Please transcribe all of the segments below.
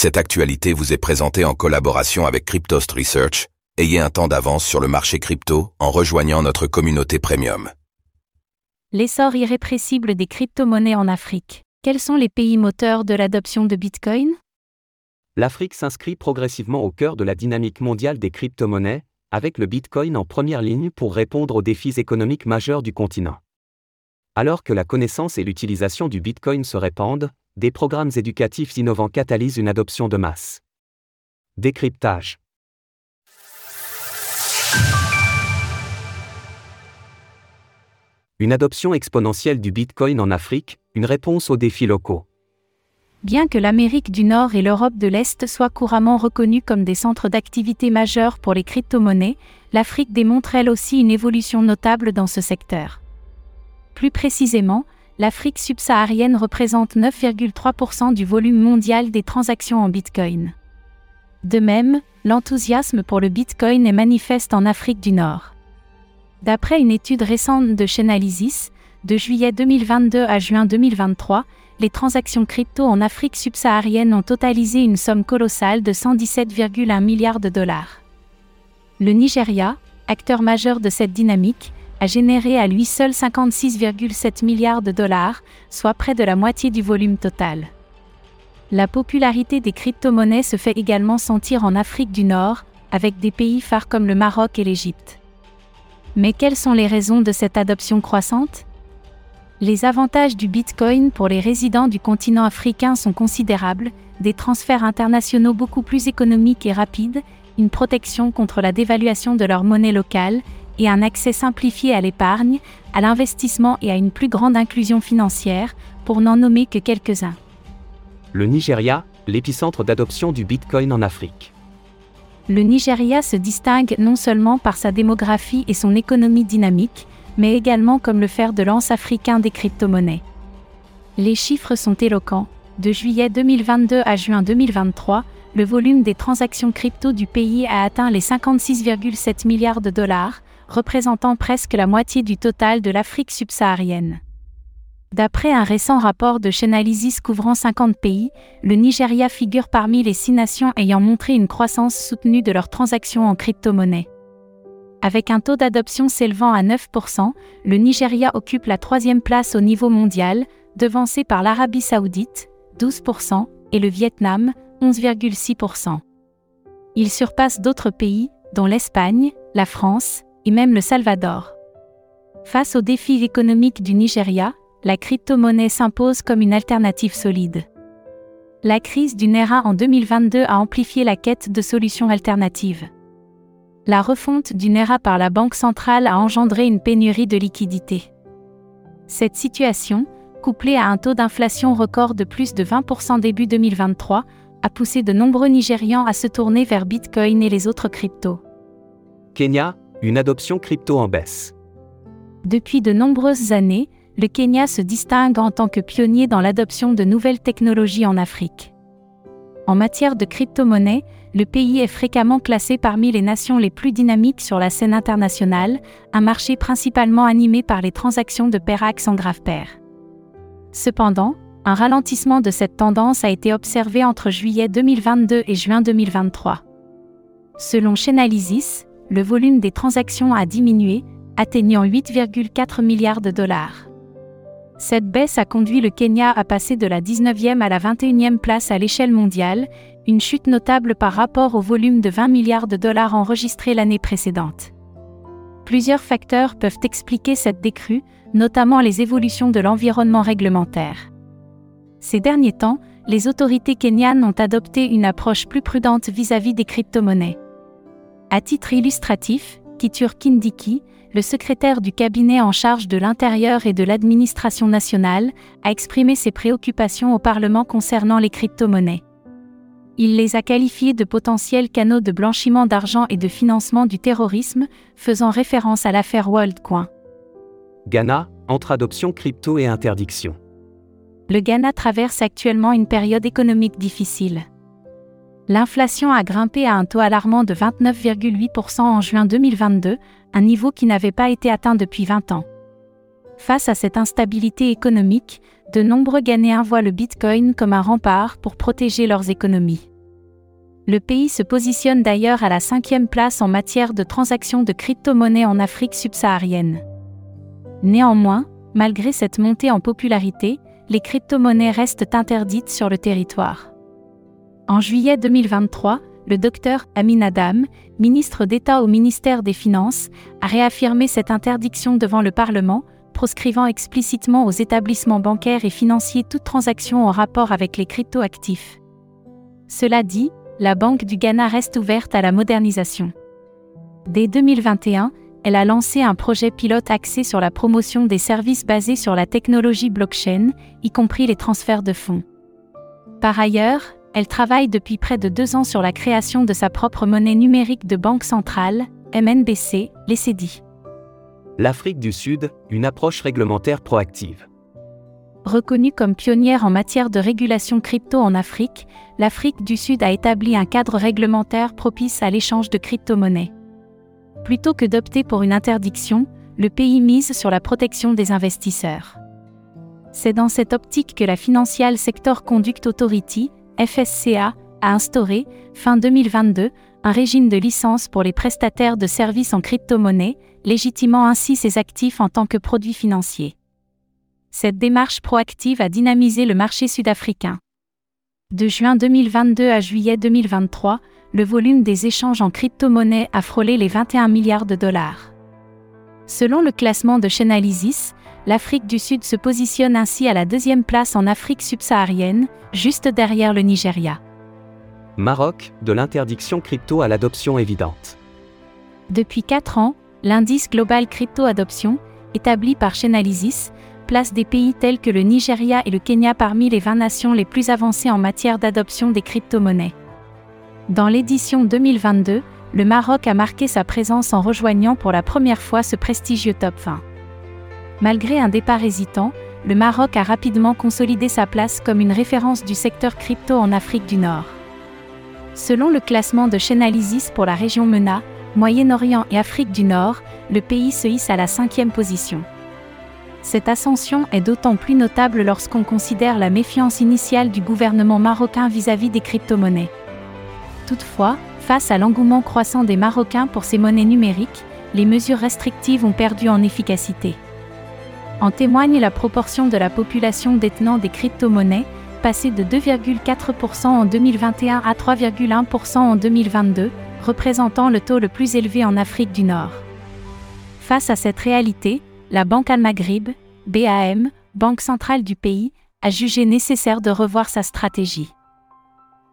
Cette actualité vous est présentée en collaboration avec Cryptost Research. Ayez un temps d'avance sur le marché crypto en rejoignant notre communauté premium. L'essor irrépressible des crypto-monnaies en Afrique. Quels sont les pays moteurs de l'adoption de Bitcoin? L'Afrique s'inscrit progressivement au cœur de la dynamique mondiale des crypto-monnaies, avec le Bitcoin en première ligne pour répondre aux défis économiques majeurs du continent. Alors que la connaissance et l'utilisation du Bitcoin se répandent, des programmes éducatifs innovants catalysent une adoption de masse. Décryptage. Une adoption exponentielle du Bitcoin en Afrique, une réponse aux défis locaux. Bien que l'Amérique du Nord et l'Europe de l'Est soient couramment reconnues comme des centres d'activité majeurs pour les crypto-monnaies, l'Afrique démontre elle aussi une évolution notable dans ce secteur. Plus précisément, l'Afrique subsaharienne représente 9,3% du volume mondial des transactions en Bitcoin. De même, l'enthousiasme pour le Bitcoin est manifeste en Afrique du Nord. D'après une étude récente de Chainalysis, de juillet 2022 à juin 2023, les transactions crypto en Afrique subsaharienne ont totalisé une somme colossale de 117,1 milliards de dollars. Le Nigeria, acteur majeur de cette dynamique, a généré à lui seul 56,7 milliards de dollars, soit près de la moitié du volume total. La popularité des crypto-monnaies se fait également sentir en Afrique du Nord, avec des pays phares comme le Maroc et l'Égypte. Mais quelles sont les raisons de cette adoption croissante? Les avantages du Bitcoin pour les résidents du continent africain sont considérables, des transferts internationaux beaucoup plus économiques et rapides, une protection contre la dévaluation de leur monnaie locale, et un accès simplifié à l'épargne, à l'investissement et à une plus grande inclusion financière, pour n'en nommer que quelques-uns. Le Nigeria, l'épicentre d'adoption du Bitcoin en Afrique. Le Nigeria se distingue non seulement par sa démographie et son économie dynamique, mais également comme le fer de lance africain des crypto-monnaies. Les chiffres sont éloquents. De juillet 2022 à juin 2023, le volume des transactions crypto du pays a atteint les 56,7 milliards de dollars, représentant presque la moitié du total de l'Afrique subsaharienne. D'après un récent rapport de Chainalysis couvrant 50 pays, le Nigeria figure parmi les six nations ayant montré une croissance soutenue de leurs transactions en crypto-monnaie. Avec un taux d'adoption s'élevant à 9%, le Nigeria occupe la troisième place au niveau mondial, devancé par l'Arabie saoudite, 12%, et le Vietnam, 11,6%. Il surpasse d'autres pays, dont l'Espagne, la France, et même le Salvador. Face aux défis économiques du Nigeria, la crypto-monnaie s'impose comme une alternative solide. La crise du NERA en 2022 a amplifié la quête de solutions alternatives. La refonte du NERA par la Banque centrale a engendré une pénurie de liquidités. Cette situation, couplée à un taux d'inflation record de plus de 20% début 2023, a poussé de nombreux Nigérians à se tourner vers Bitcoin et les autres cryptos. Kenya, une adoption crypto en baisse. Depuis de nombreuses années, le Kenya se distingue en tant que pionnier dans l'adoption de nouvelles technologies en Afrique. En matière de crypto-monnaie, le pays est fréquemment classé parmi les nations les plus dynamiques sur la scène internationale, un marché principalement animé par les transactions de pairax en grave pair. Cependant, un ralentissement de cette tendance a été observé entre juillet 2022 et juin 2023. Selon Chainalysis, le volume des transactions a diminué, atteignant 8,4 milliards de dollars. Cette baisse a conduit le Kenya à passer de la 19e à la 21e place à l'échelle mondiale, une chute notable par rapport au volume de 20 milliards de dollars enregistré l'année précédente. Plusieurs facteurs peuvent expliquer cette décrue, notamment les évolutions de l'environnement réglementaire. Ces derniers temps, les autorités kenyanes ont adopté une approche plus prudente vis-à-vis des crypto-monnaies. À titre illustratif, Kitur Kindiki, le secrétaire du cabinet en charge de l'intérieur et de l'administration nationale, a exprimé ses préoccupations au Parlement concernant les crypto-monnaies. Il les a qualifiées de potentiels canaux de blanchiment d'argent et de financement du terrorisme, faisant référence à l'affaire WorldCoin. Ghana, entre adoption crypto et interdiction. Le Ghana traverse actuellement une période économique difficile. L'inflation a grimpé à un taux alarmant de 29,8% en juin 2022, un niveau qui n'avait pas été atteint depuis 20 ans. Face à cette instabilité économique, de nombreux Ghanéens voient le Bitcoin comme un rempart pour protéger leurs économies. Le pays se positionne d'ailleurs à la cinquième place en matière de transactions de crypto-monnaies en Afrique subsaharienne. Néanmoins, malgré cette montée en popularité, les crypto-monnaies restent interdites sur le territoire. En juillet 2023, le docteur Amin Adam, ministre d'État au ministère des Finances, a réaffirmé cette interdiction devant le Parlement, proscrivant explicitement aux établissements bancaires et financiers toute transaction en rapport avec les crypto-actifs. Cela dit, la Banque du Ghana reste ouverte à la modernisation. Dès 2021, elle a lancé un projet pilote axé sur la promotion des services basés sur la technologie blockchain, y compris les transferts de fonds. Par ailleurs, elle travaille depuis près de deux ans sur la création de sa propre monnaie numérique de banque centrale, MNBC, l'ECD. L'Afrique du Sud, une approche réglementaire proactive. Reconnue comme pionnière en matière de régulation crypto en Afrique, l'Afrique du Sud a établi un cadre réglementaire propice à l'échange de crypto-monnaies. Plutôt que d'opter pour une interdiction, le pays mise sur la protection des investisseurs. C'est dans cette optique que la Financial Sector Conduct Authority, FSCA, a instauré, fin 2022, un régime de licence pour les prestataires de services en crypto-monnaie, légitimant ainsi ses actifs en tant que produits financiers. Cette démarche proactive a dynamisé le marché sud-africain. De juin 2022 à juillet 2023, le volume des échanges en crypto-monnaie a frôlé les 21 milliards de dollars. Selon le classement de Chainalysis, l'Afrique du Sud se positionne ainsi à la deuxième place en Afrique subsaharienne, juste derrière le Nigeria. Maroc, de l'interdiction crypto à l'adoption évidente. Depuis 4 ans, l'indice Global Crypto Adoption, établi par Chainalysis, place des pays tels que le Nigeria et le Kenya parmi les 20 nations les plus avancées en matière d'adoption des crypto-monnaies. Dans l'édition 2022, le Maroc a marqué sa présence en rejoignant pour la première fois ce prestigieux top 20. Malgré un départ hésitant, le Maroc a rapidement consolidé sa place comme une référence du secteur crypto en Afrique du Nord. Selon le classement de Chainalysis pour la région MENA, Moyen-Orient et Afrique du Nord, le pays se hisse à la cinquième position. Cette ascension est d'autant plus notable lorsqu'on considère la méfiance initiale du gouvernement marocain vis-à-vis des crypto-monnaies. Toutefois, face à l'engouement croissant des Marocains pour ces monnaies numériques, les mesures restrictives ont perdu en efficacité. En témoigne la proportion de la population détenant des crypto-monnaies, passée de 2,4% en 2021 à 3,1% en 2022, représentant le taux le plus élevé en Afrique du Nord. Face à cette réalité, la Banque Al-Maghrib, BAM, banque centrale du pays, a jugé nécessaire de revoir sa stratégie.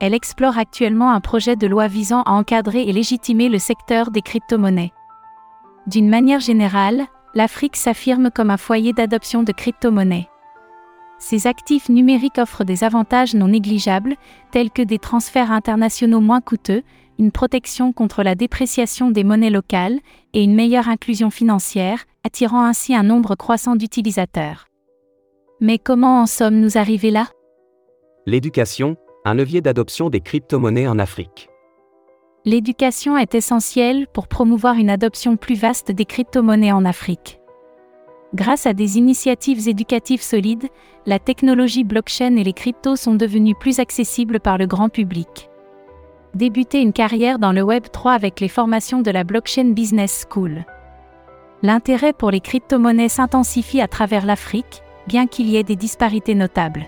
Elle explore actuellement un projet de loi visant à encadrer et légitimer le secteur des crypto-monnaies. D'une manière générale, l'Afrique s'affirme comme un foyer d'adoption de crypto-monnaies. Ces actifs numériques offrent des avantages non négligeables, tels que des transferts internationaux moins coûteux, une protection contre la dépréciation des monnaies locales et une meilleure inclusion financière, attirant ainsi un nombre croissant d'utilisateurs. Mais comment en sommes-nous arrivés là? L'éducation, un levier d'adoption des crypto-monnaies en Afrique. L'éducation est essentielle pour promouvoir une adoption plus vaste des crypto-monnaies en Afrique. Grâce à des initiatives éducatives solides, la technologie blockchain et les cryptos sont devenus plus accessibles par le grand public débuter une carrière dans le Web 3 avec les formations de la Blockchain Business School. L'intérêt pour les crypto-monnaies s'intensifie à travers l'Afrique, bien qu'il y ait des disparités notables.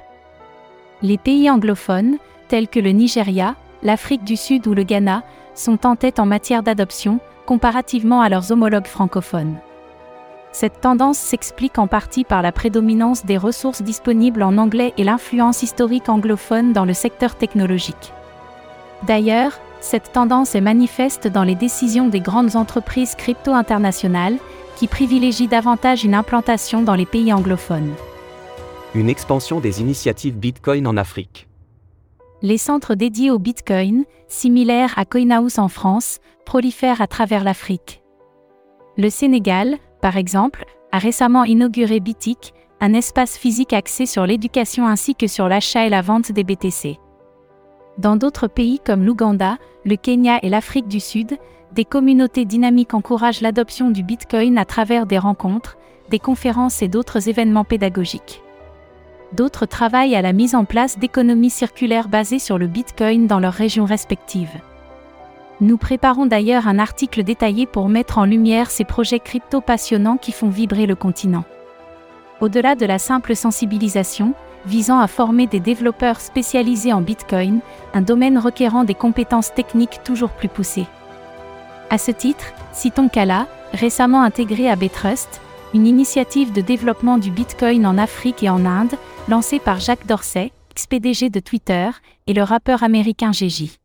Les pays anglophones, tels que le Nigeria, l'Afrique du Sud ou le Ghana, sont en tête en matière d'adoption, comparativement à leurs homologues francophones. Cette tendance s'explique en partie par la prédominance des ressources disponibles en anglais et l'influence historique anglophone dans le secteur technologique. D'ailleurs, cette tendance est manifeste dans les décisions des grandes entreprises crypto internationales, qui privilégient davantage une implantation dans les pays anglophones. Une expansion des initiatives Bitcoin en Afrique. Les centres dédiés au Bitcoin, similaires à CoinHouse en France, prolifèrent à travers l'Afrique. Le Sénégal, par exemple, a récemment inauguré Bitic, un espace physique axé sur l'éducation ainsi que sur l'achat et la vente des BTC. Dans d'autres pays comme l'Ouganda, le Kenya et l'Afrique du Sud, des communautés dynamiques encouragent l'adoption du Bitcoin à travers des rencontres, des conférences et d'autres événements pédagogiques. D'autres travaillent à la mise en place d'économies circulaires basées sur le Bitcoin dans leurs régions respectives. Nous préparons d'ailleurs un article détaillé pour mettre en lumière ces projets crypto passionnants qui font vibrer le continent. Au-delà de la simple sensibilisation, visant à former des développeurs spécialisés en Bitcoin, un domaine requérant des compétences techniques toujours plus poussées. À ce titre, citons Kala, récemment intégré à Betrust, une initiative de développement du Bitcoin en Afrique et en Inde, lancée par Jacques Dorsey, ex-PDG de Twitter, et le rappeur américain GJ.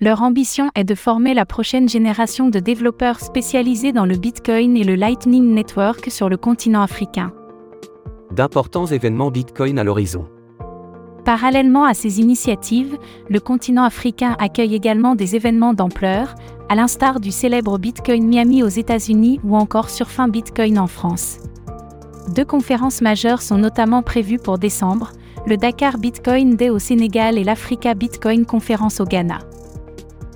Leur ambition est de former la prochaine génération de développeurs spécialisés dans le Bitcoin et le Lightning Network sur le continent africain d'importants événements Bitcoin à l'horizon. Parallèlement à ces initiatives, le continent africain accueille également des événements d'ampleur, à l'instar du célèbre Bitcoin Miami aux États-Unis ou encore Surfin Bitcoin en France. Deux conférences majeures sont notamment prévues pour décembre, le Dakar Bitcoin Day au Sénégal et l'Africa Bitcoin Conference au Ghana.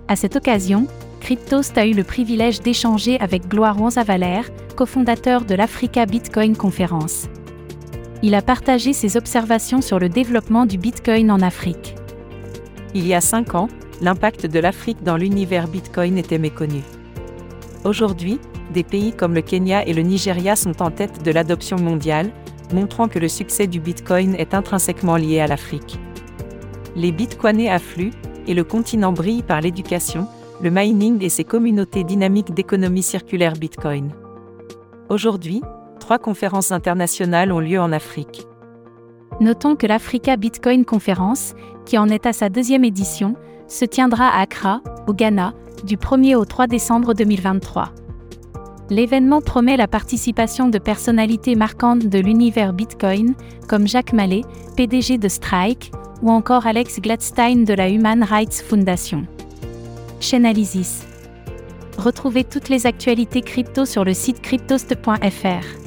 À cette occasion, Cryptost a eu le privilège d'échanger avec Gloire Wanzavaler, cofondateur de l'Africa Bitcoin Conference il a partagé ses observations sur le développement du Bitcoin en Afrique. Il y a cinq ans, l'impact de l'Afrique dans l'univers Bitcoin était méconnu. Aujourd'hui, des pays comme le Kenya et le Nigeria sont en tête de l'adoption mondiale, montrant que le succès du Bitcoin est intrinsèquement lié à l'Afrique. Les Bitcoinés affluent, et le continent brille par l'éducation, le mining et ses communautés dynamiques d'économie circulaire Bitcoin. Aujourd'hui, trois conférences internationales ont lieu en Afrique. Notons que l'Africa Bitcoin Conference, qui en est à sa deuxième édition, se tiendra à Accra, au Ghana, du 1er au 3 décembre 2023. L'événement promet la participation de personnalités marquantes de l'univers Bitcoin, comme Jacques Mallet, PDG de Strike, ou encore Alex Gladstein de la Human Rights Foundation. Chainalysis. Retrouvez toutes les actualités crypto sur le site cryptost.fr.